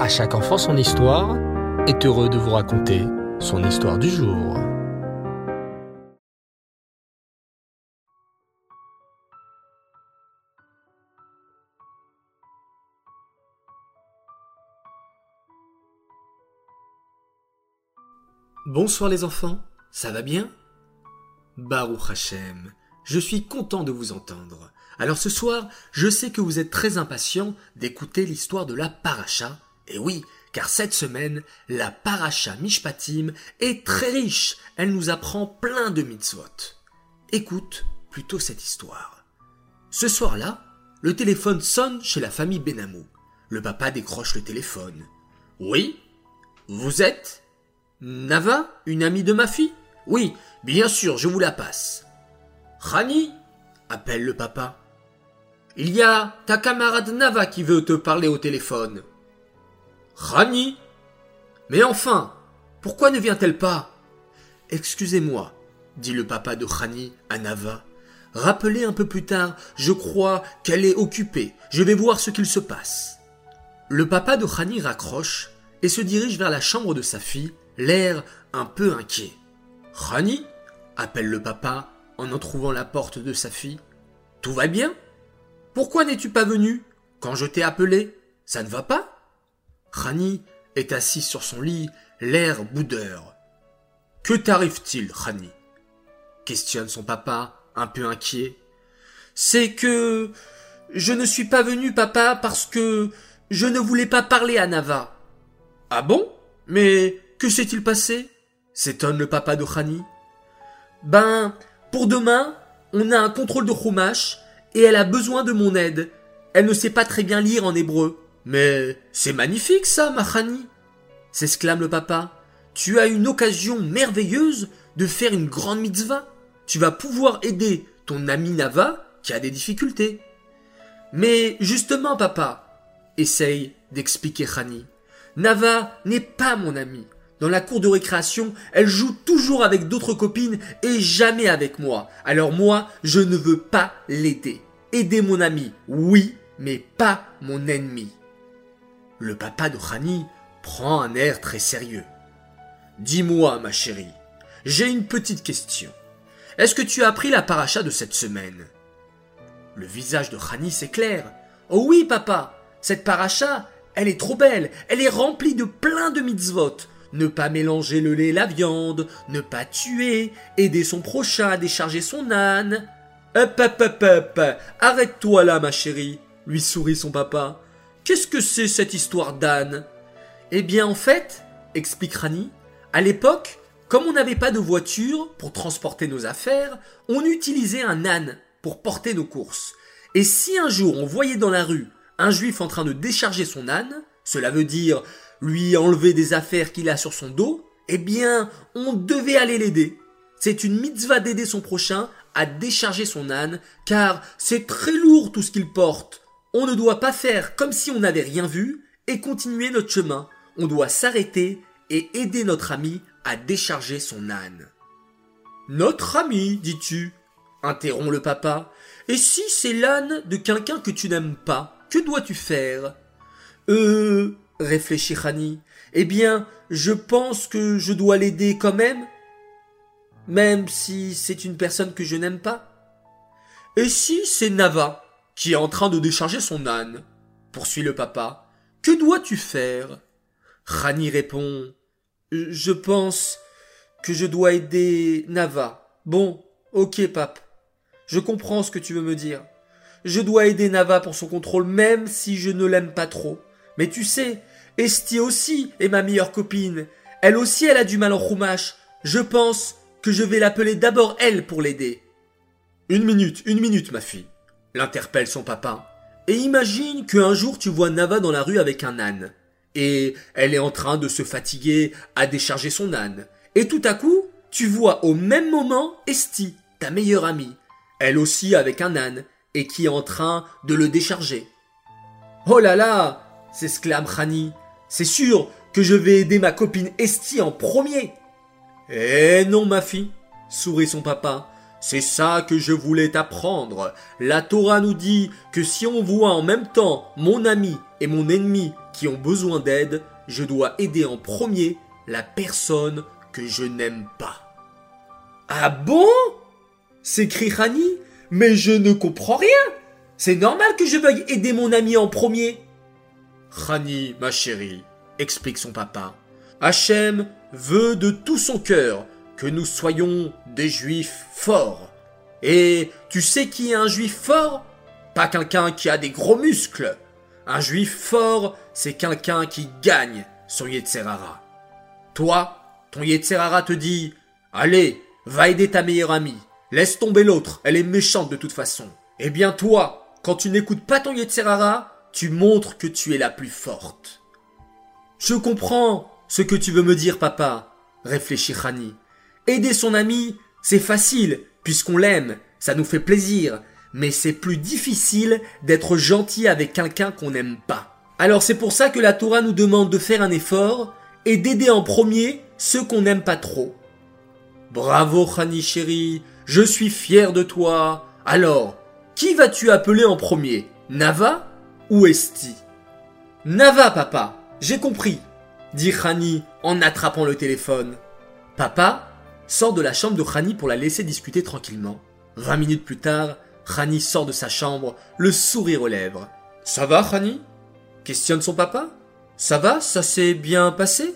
À chaque enfant son histoire est heureux de vous raconter son histoire du jour. Bonsoir les enfants, ça va bien? Baruch Hashem, je suis content de vous entendre. Alors ce soir, je sais que vous êtes très impatients d'écouter l'histoire de la paracha. Et oui, car cette semaine, la paracha Mishpatim est très riche. Elle nous apprend plein de mitzvot. Écoute plutôt cette histoire. Ce soir-là, le téléphone sonne chez la famille Benamou. Le papa décroche le téléphone. Oui Vous êtes Nava, une amie de ma fille? Oui, bien sûr, je vous la passe. Rani appelle le papa. Il y a ta camarade Nava qui veut te parler au téléphone. Rani Mais enfin, pourquoi ne vient-elle pas? Excusez-moi, dit le papa de Rani à Nava. Rappelez un peu plus tard, je crois qu'elle est occupée. Je vais voir ce qu'il se passe. Le papa de Rani raccroche et se dirige vers la chambre de sa fille, l'air un peu inquiet. Rani appelle le papa en en trouvant la porte de sa fille. Tout va bien? Pourquoi n'es-tu pas venu? Quand je t'ai appelé Ça ne va pas? Rani est assis sur son lit, l'air boudeur. Que t'arrive-t-il, Rani? questionne son papa, un peu inquiet. C'est que je ne suis pas venu, papa, parce que je ne voulais pas parler à Nava. Ah bon? Mais que s'est-il passé? s'étonne le papa de Rani. Ben, pour demain, on a un contrôle de Chumash et elle a besoin de mon aide. Elle ne sait pas très bien lire en hébreu. Mais c'est magnifique ça, Mahani s'exclame le papa. Tu as une occasion merveilleuse de faire une grande mitzvah. Tu vas pouvoir aider ton ami Nava qui a des difficultés. Mais justement, papa, essaye d'expliquer Khani. Nava n'est pas mon ami. Dans la cour de récréation, elle joue toujours avec d'autres copines et jamais avec moi. Alors moi, je ne veux pas l'aider. Aider mon ami, oui, mais pas mon ennemi. Le papa de Rani prend un air très sérieux. Dis-moi, ma chérie, j'ai une petite question. Est-ce que tu as appris la paracha de cette semaine? Le visage de Rani s'éclaire. Oh oui, papa, cette paracha, elle est trop belle, elle est remplie de plein de mitzvot ne pas mélanger le lait et la viande, ne pas tuer, aider son prochain à décharger son âne. Hop, hop, hop, hop, arrête-toi là, ma chérie, lui sourit son papa. Qu'est-ce que c'est cette histoire d'âne Eh bien, en fait, explique Rani, à l'époque, comme on n'avait pas de voiture pour transporter nos affaires, on utilisait un âne pour porter nos courses. Et si un jour on voyait dans la rue un juif en train de décharger son âne, cela veut dire lui enlever des affaires qu'il a sur son dos, eh bien, on devait aller l'aider. C'est une mitzvah d'aider son prochain à décharger son âne, car c'est très lourd tout ce qu'il porte. On ne doit pas faire comme si on n'avait rien vu et continuer notre chemin. On doit s'arrêter et aider notre ami à décharger son âne. Notre ami, dis-tu interrompt le papa. Et si c'est l'âne de quelqu'un que tu n'aimes pas, que dois-tu faire? Euh, réfléchit Rani. Eh bien, je pense que je dois l'aider quand même, même si c'est une personne que je n'aime pas. Et si c'est Nava? Qui est en train de décharger son âne poursuit le papa. Que dois-tu faire? Rani répond. Je pense que je dois aider Nava. Bon, ok, pape. Je comprends ce que tu veux me dire. Je dois aider Nava pour son contrôle même si je ne l'aime pas trop. Mais tu sais, Esti aussi est ma meilleure copine. Elle aussi, elle a du mal en roumache. Je pense que je vais l'appeler d'abord elle pour l'aider. Une minute, une minute, ma fille, l'interpelle son papa. Et imagine qu'un jour tu vois Nava dans la rue avec un âne. Et elle est en train de se fatiguer à décharger son âne. Et tout à coup, tu vois au même moment Esti, ta meilleure amie. Elle aussi avec un âne, et qui est en train de le décharger. Oh là là s'exclame Rani. C'est sûr que je vais aider ma copine Esti en premier. Eh non, ma fille, sourit son papa. C'est ça que je voulais t'apprendre. La Torah nous dit que si on voit en même temps mon ami et mon ennemi qui ont besoin d'aide, je dois aider en premier la personne que je n'aime pas. Ah bon? S'écrie Rani. Mais je ne comprends rien. C'est normal que je veuille aider mon ami en premier. Rani, ma chérie, explique son papa. Hachem veut de tout son cœur que nous soyons des juifs forts. Et tu sais qui est un juif fort? Pas quelqu'un qui a des gros muscles. Un juif fort, c'est quelqu'un qui gagne son Yetzerara. Toi, ton Yetzerara te dit Allez, va aider ta meilleure amie. Laisse tomber l'autre, elle est méchante de toute façon. Eh bien toi, quand tu n'écoutes pas ton Yetzerara, tu montres que tu es la plus forte. Je comprends ce que tu veux me dire, papa, réfléchit Rani. Aider son ami, c'est facile, puisqu'on l'aime, ça nous fait plaisir, mais c'est plus difficile d'être gentil avec quelqu'un qu'on n'aime pas. Alors c'est pour ça que la Torah nous demande de faire un effort et d'aider en premier ceux qu'on n'aime pas trop. Bravo Rani chéri, je suis fier de toi. Alors, qui vas-tu appeler en premier? Nava ou Esti? Nava, papa, j'ai compris, dit Rani en attrapant le téléphone. Papa sort de la chambre de Rani pour la laisser discuter tranquillement. Vingt minutes plus tard, Rani sort de sa chambre, le sourire aux lèvres. Ça va, Rani? Questionne son papa? Ça va, ça s'est bien passé?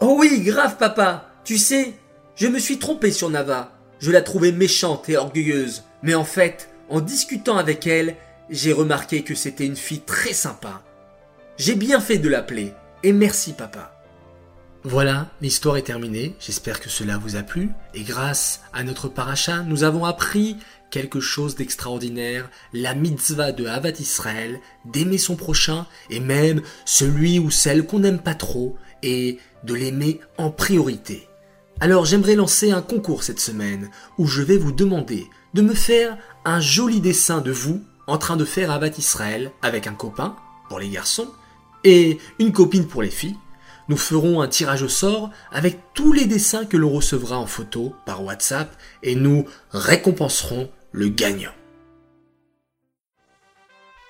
Oh oui, grave, papa. Tu sais, je me suis trompé sur Nava. Je la trouvais méchante et orgueilleuse. Mais en fait, en discutant avec elle, j'ai remarqué que c'était une fille très sympa. J'ai bien fait de l'appeler. Et merci, papa. Voilà, l'histoire est terminée. J'espère que cela vous a plu. Et grâce à notre paracha, nous avons appris quelque chose d'extraordinaire, la mitzvah de Havat Israël, d'aimer son prochain, et même celui ou celle qu'on n'aime pas trop, et de l'aimer en priorité. Alors j'aimerais lancer un concours cette semaine, où je vais vous demander de me faire un joli dessin de vous en train de faire Havat Israël avec un copain, pour les garçons, et une copine pour les filles, nous ferons un tirage au sort avec tous les dessins que l'on recevra en photo par WhatsApp et nous récompenserons le gagnant.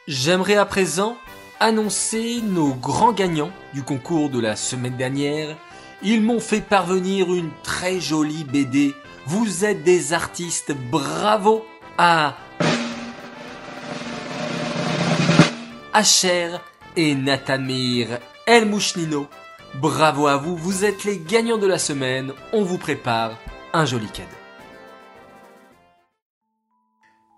J'aimerais à présent annoncer nos grands gagnants du concours de la semaine dernière. Ils m'ont fait parvenir une très jolie BD. Vous êtes des artistes, bravo à Asher et Natamir El Mouchnino. Bravo à vous, vous êtes les gagnants de la semaine, on vous prépare un joli cadeau.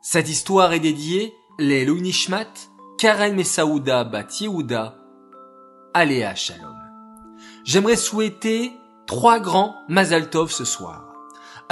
Cette histoire est dédiée les Nishmat, Karen Messaouda Bat Yehuda, Aléa Shalom. J'aimerais souhaiter trois grands Mazal Tov ce soir.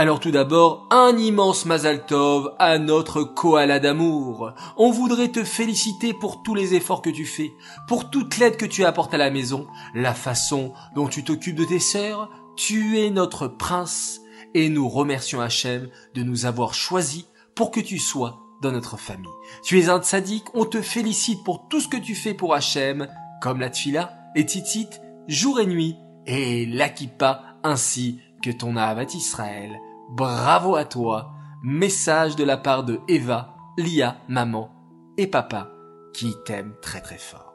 Alors tout d'abord, un immense Mazal Tov à notre koala d'amour. On voudrait te féliciter pour tous les efforts que tu fais, pour toute l'aide que tu apportes à la maison, la façon dont tu t'occupes de tes sœurs. Tu es notre prince et nous remercions Hachem de nous avoir choisis pour que tu sois dans notre famille. Tu es un tzaddik, on te félicite pour tout ce que tu fais pour Hachem, comme la tfila, et titit, jour et nuit, et l'Akipa, ainsi que ton Ahavat Israël. Bravo à toi. Message de la part de Eva, Lia, maman et papa, qui t'aiment très très fort.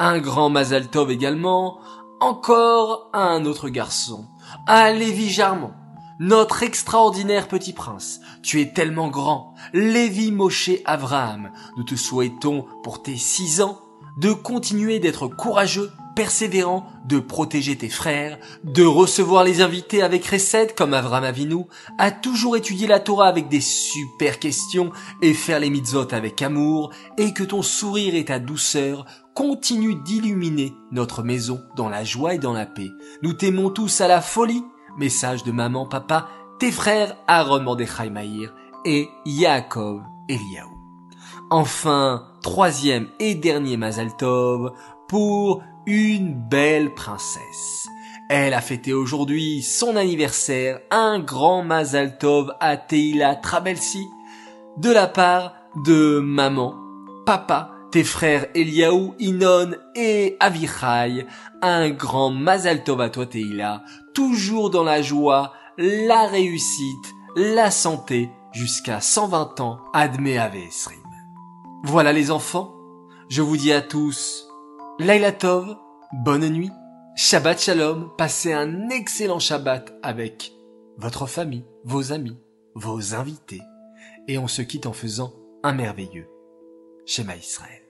Un grand Mazal Tov également, encore un autre garçon, un Lévi Jarmon, notre extraordinaire petit prince. Tu es tellement grand. Lévi Moshe Avraham, nous te souhaitons pour tes six ans de continuer d'être courageux, persévérant, de protéger tes frères, de recevoir les invités avec recette comme Avraham Avinu, à toujours étudier la Torah avec des super questions et faire les mitzvot avec amour, et que ton sourire et ta douceur continuent d'illuminer notre maison dans la joie et dans la paix. Nous t'aimons tous à la folie Message de maman, papa, tes frères Aaron Mordechai Maïr et Yaakov Eliaou. Enfin, troisième et dernier Mazal Tov pour une belle princesse. Elle a fêté aujourd'hui son anniversaire, un grand Mazal Tov à Teila Trabelsi, de la part de maman, papa, tes frères Eliaou, Inon et Avichai, un grand Mazal Tov à toi Teila, toujours dans la joie, la réussite, la santé jusqu'à 120 ans, admet Esrim. Voilà les enfants, je vous dis à tous, Laila Tov, bonne nuit, Shabbat Shalom, passez un excellent Shabbat avec votre famille, vos amis, vos invités, et on se quitte en faisant un merveilleux Shema Israël.